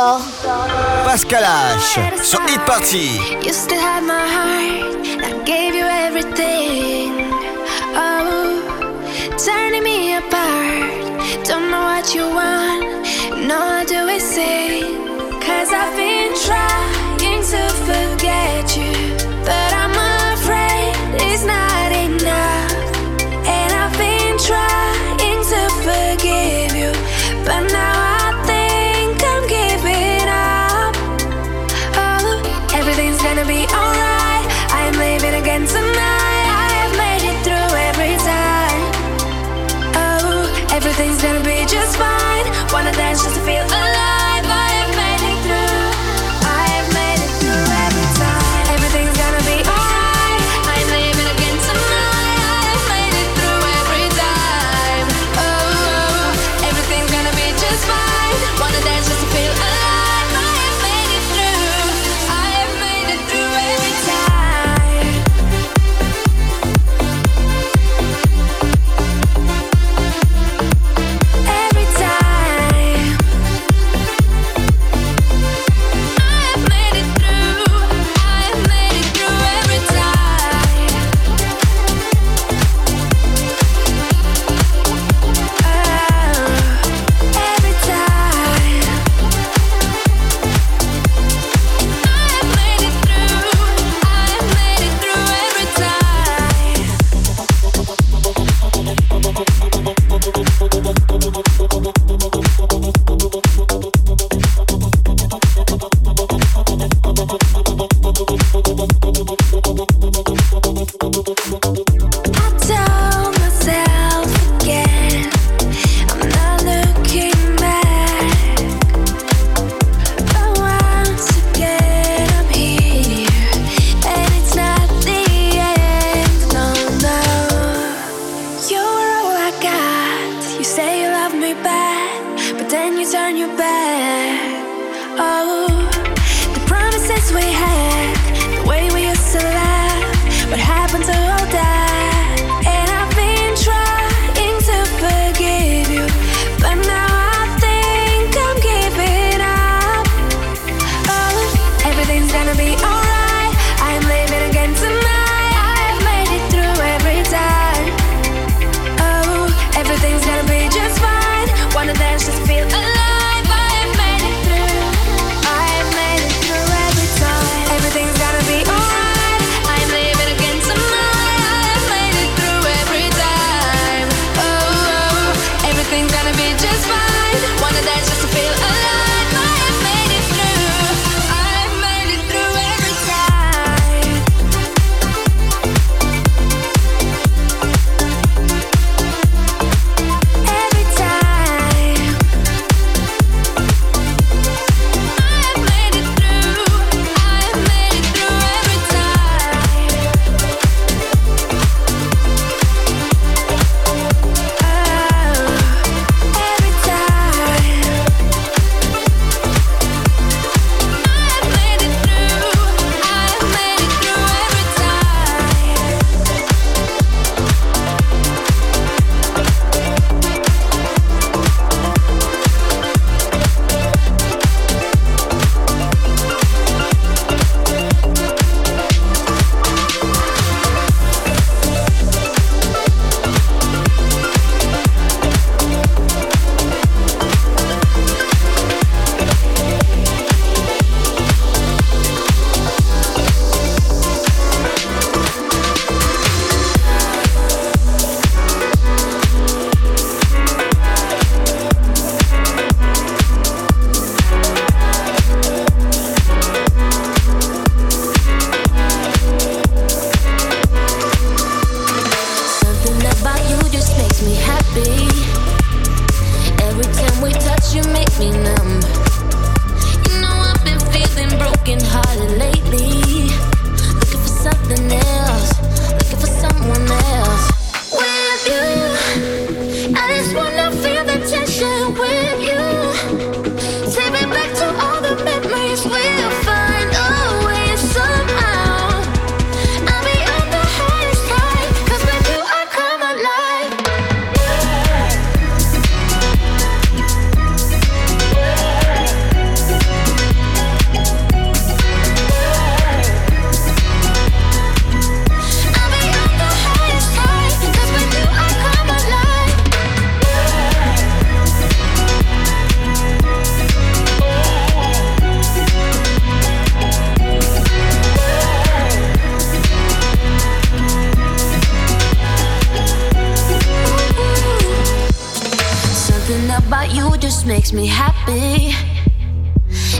Digital. Pascal H. Sur Hit Party. You still have my heart. I gave you everything. Oh, turning me apart. Don't know what you want. No, do it say? Cause I've been trying to forget you. But I'm afraid it's not.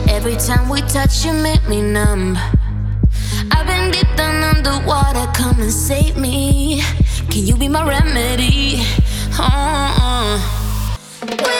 Every time we touch, you make me numb. I've been deep down underwater, come and save me. Can you be my remedy? Oh, oh.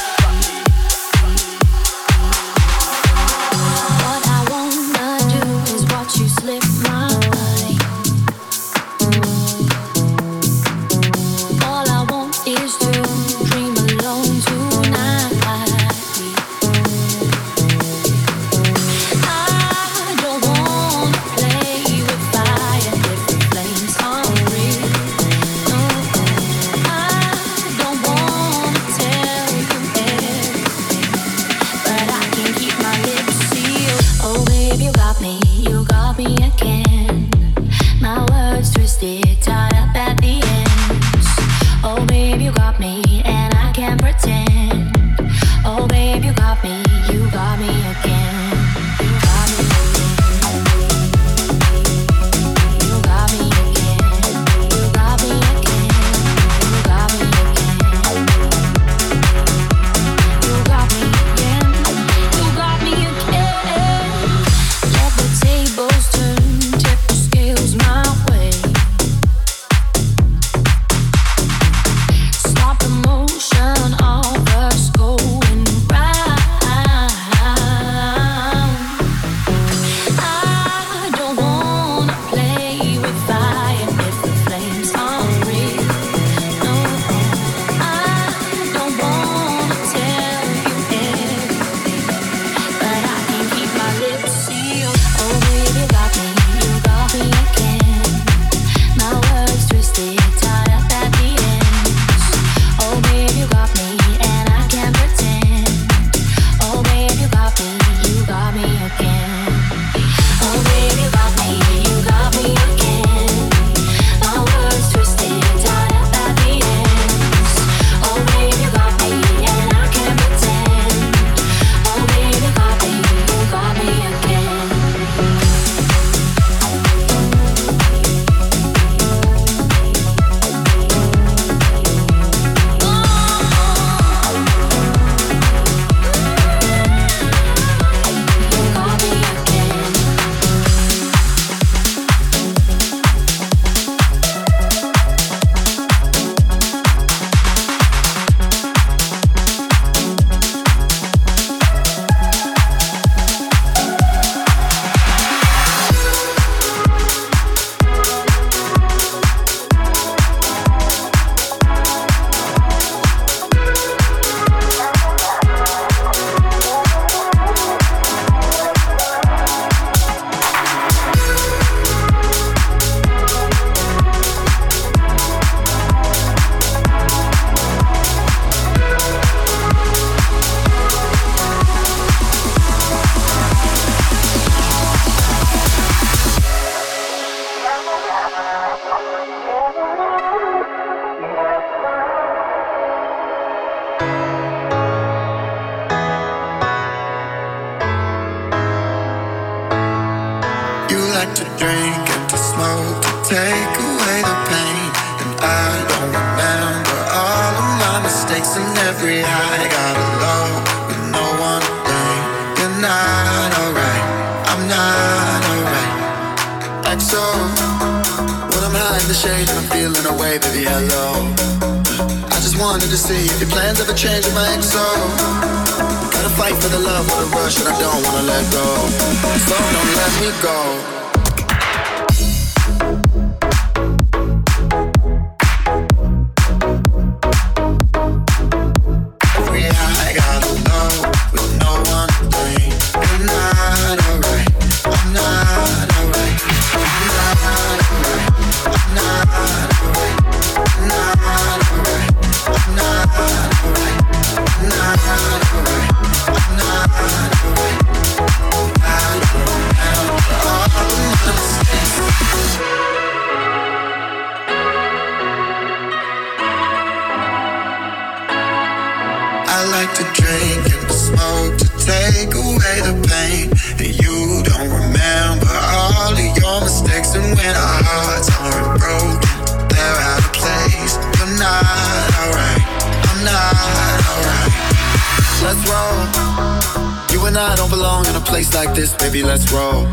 a place like this, baby, let's roll.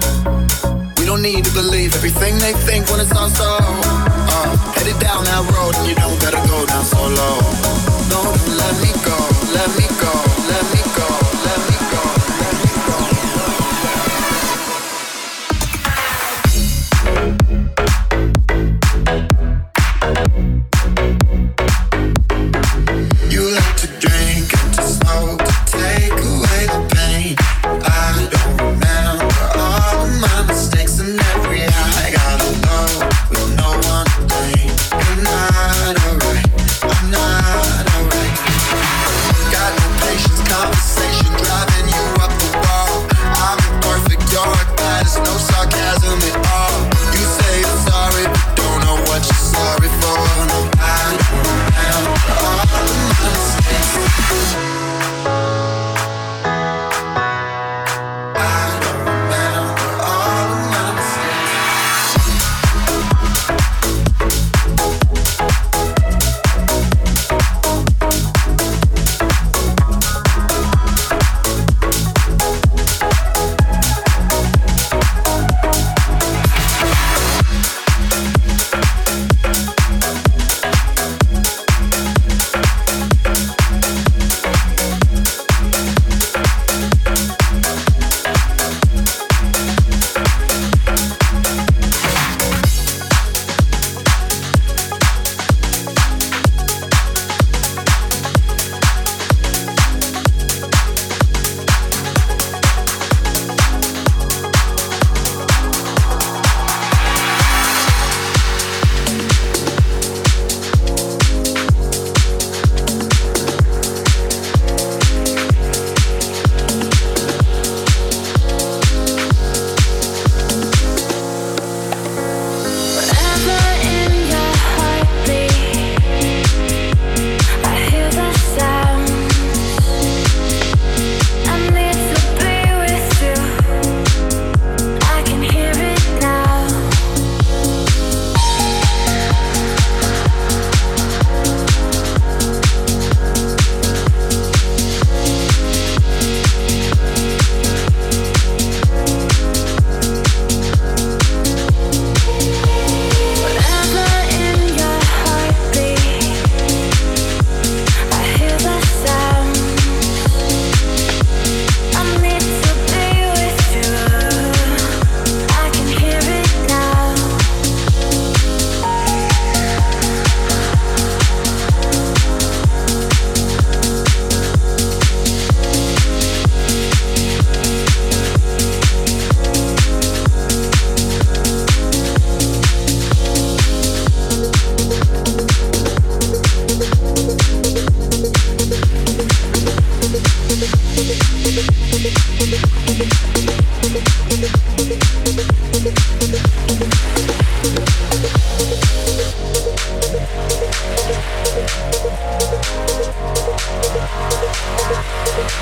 We don't need to believe everything they think when it's on so. Uh, headed down that road, and you don't gotta go down solo. No, let me go, let me go.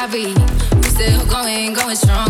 Bobby. We still going, going strong.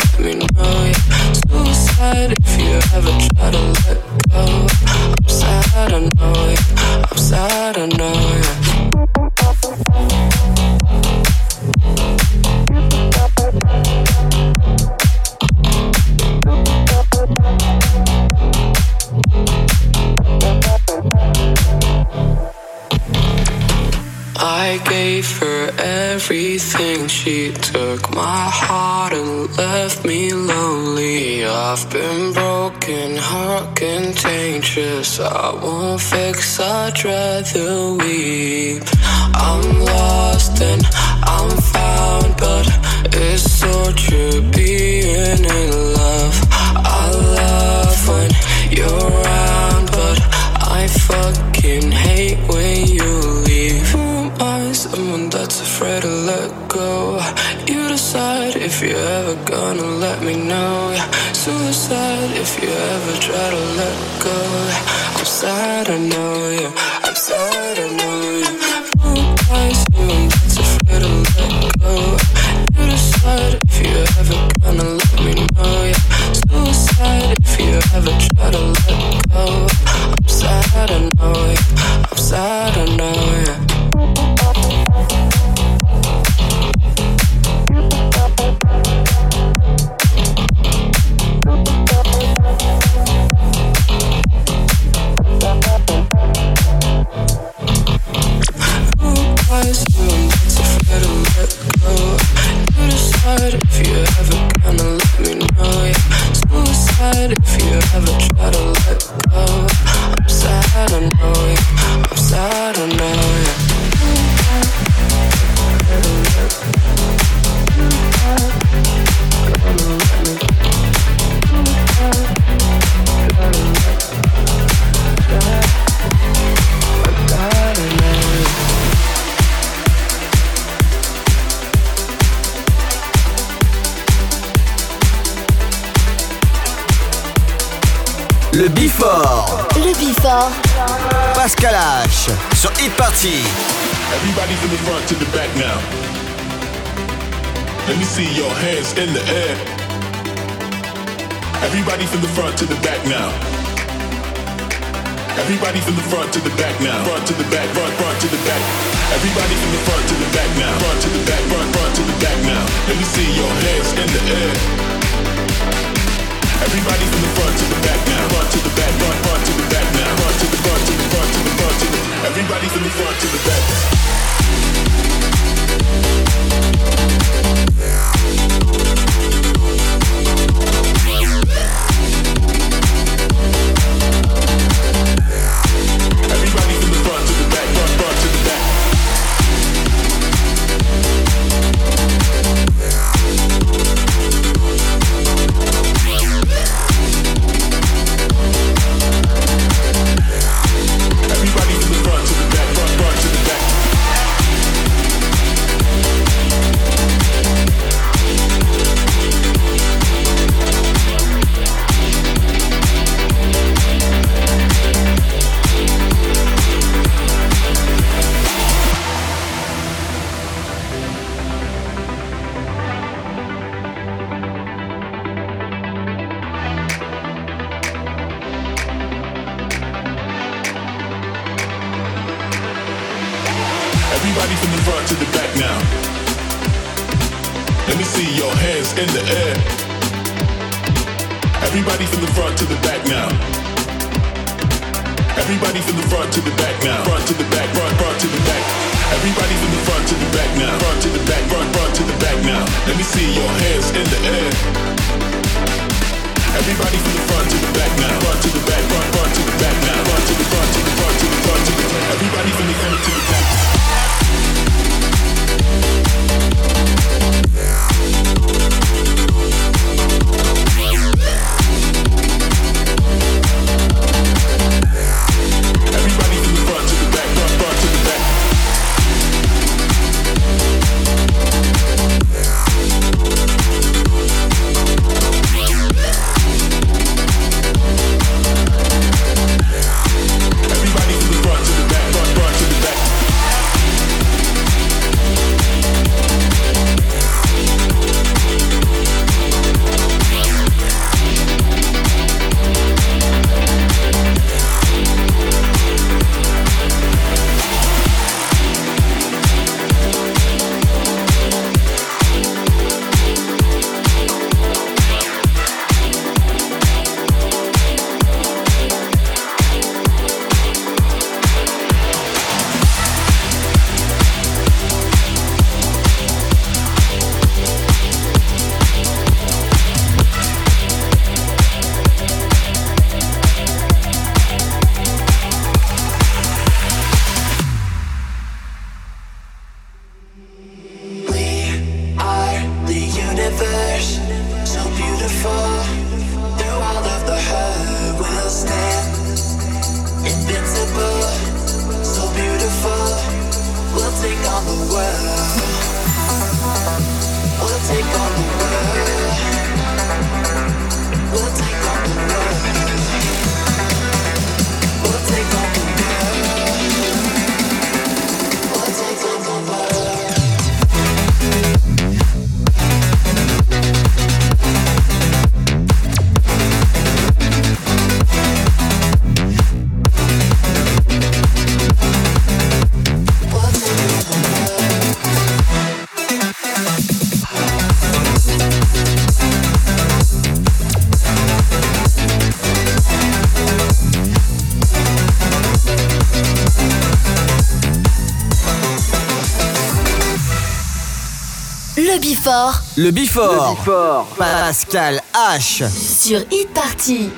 She took my heart and left me lonely. I've been broken, heart contagious. I won't fix, I'd rather weep. I'm lost and I'm found, but it's so true being in gonna let me know. Yeah. Suicide if you ever try to let go. I'm sad, I know, yeah. I'm sad, I know, yeah. Who am I? Someone that's afraid to let go. You decide if you're ever gonna let me know, yeah. Suicide if you ever try to let go. I'm sad, I know, yeah. I'm sad, I know, yeah. Everybody from the front to the back now. Let me see your hands in the air. Everybody from the front to the back now. Everybody from the front to the back now. Front to the back, front, front to the back. Everybody from the front to the back now. Front to the back, front, front to the back now. Let me see your hands in the air. Everybody from the front to the back now. Front to the back, front, to the back now. To the front to the front to the front to the. The front to the back. Everybody Let me see your hands in the air. Everybody from the front to the back now. Everybody from the front to the back now. Front to the back, front, front to the back. Everybody from the front to the back now. Front to the back, front, front to the back now. Let me see your hands in the air. Everybody from the front to the back now. Front to the back, front, front to the back now. Front to the front to the front to the front to the. Everybody from the front to the back. Le Before. Pascal H. Sur Hit Party. follow the light, Le Before. Le Pascal H. Sur e-party.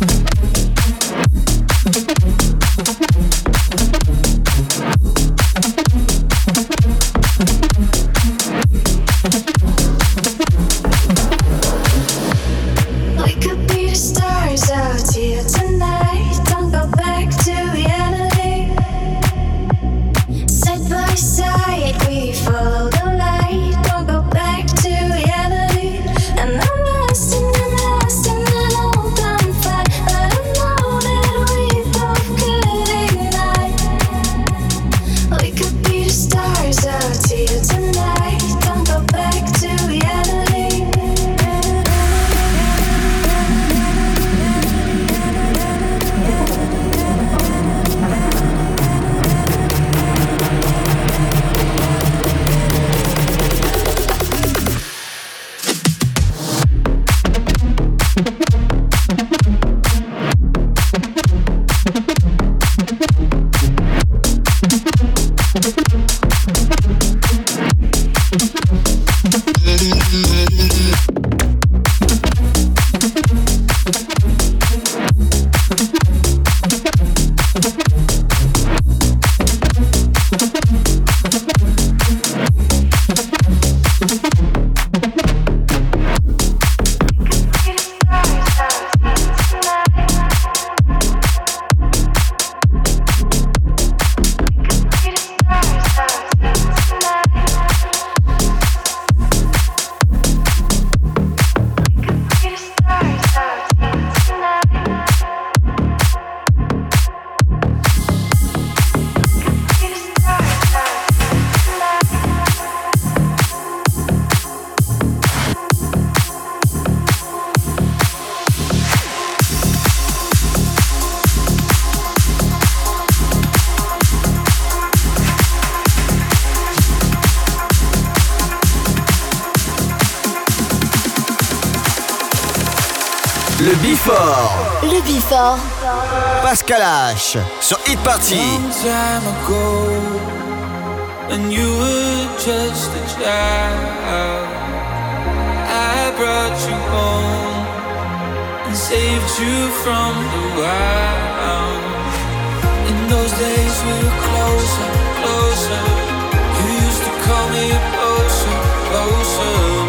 Mm-hmm. Le Bifort. Pascal H. Sur Hit Party. Long time ago, when you were just a child, I brought you home and saved you from the wild. In those days we were closer, closer. You used to call me closer, closer.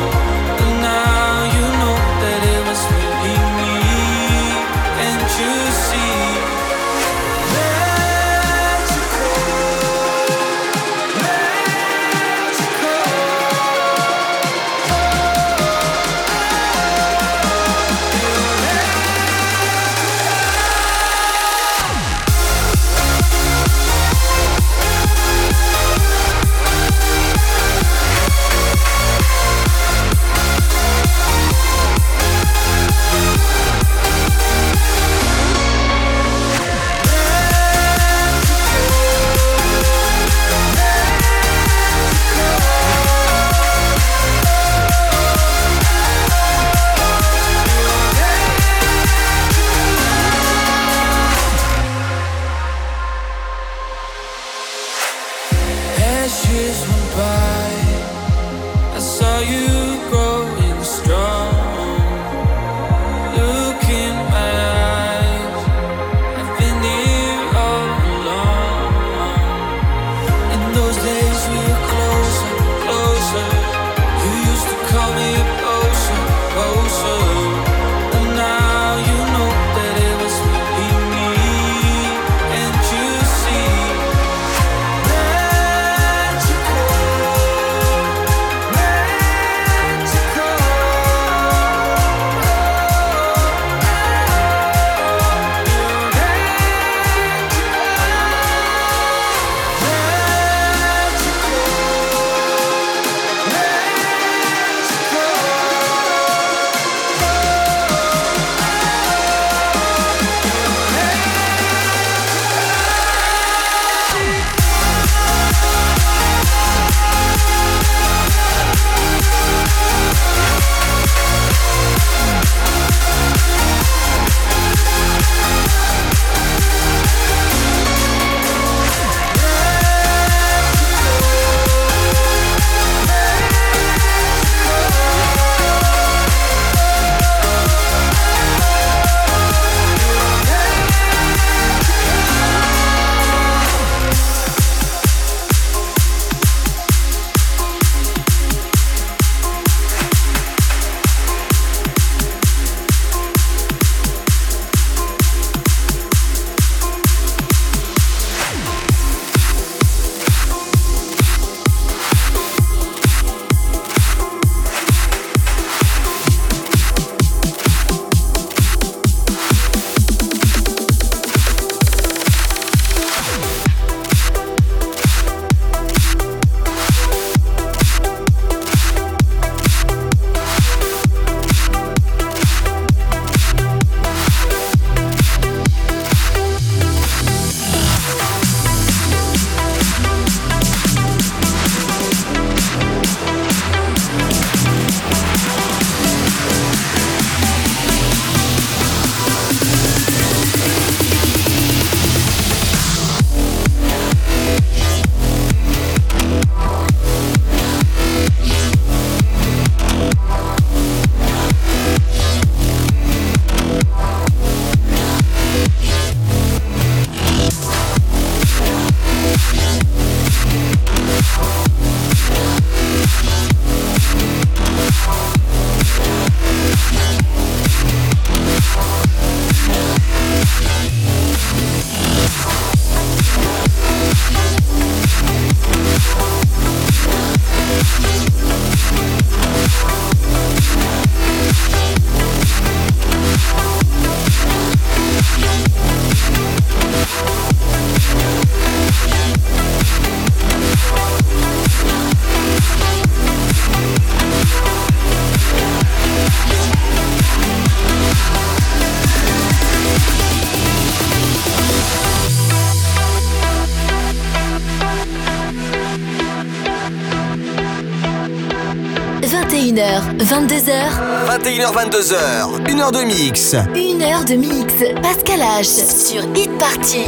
22h. 21h, 22h. Une heure de mix. Une heure de mix. Pascal H. Sur Hit Party.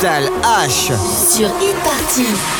Total H sur e-party.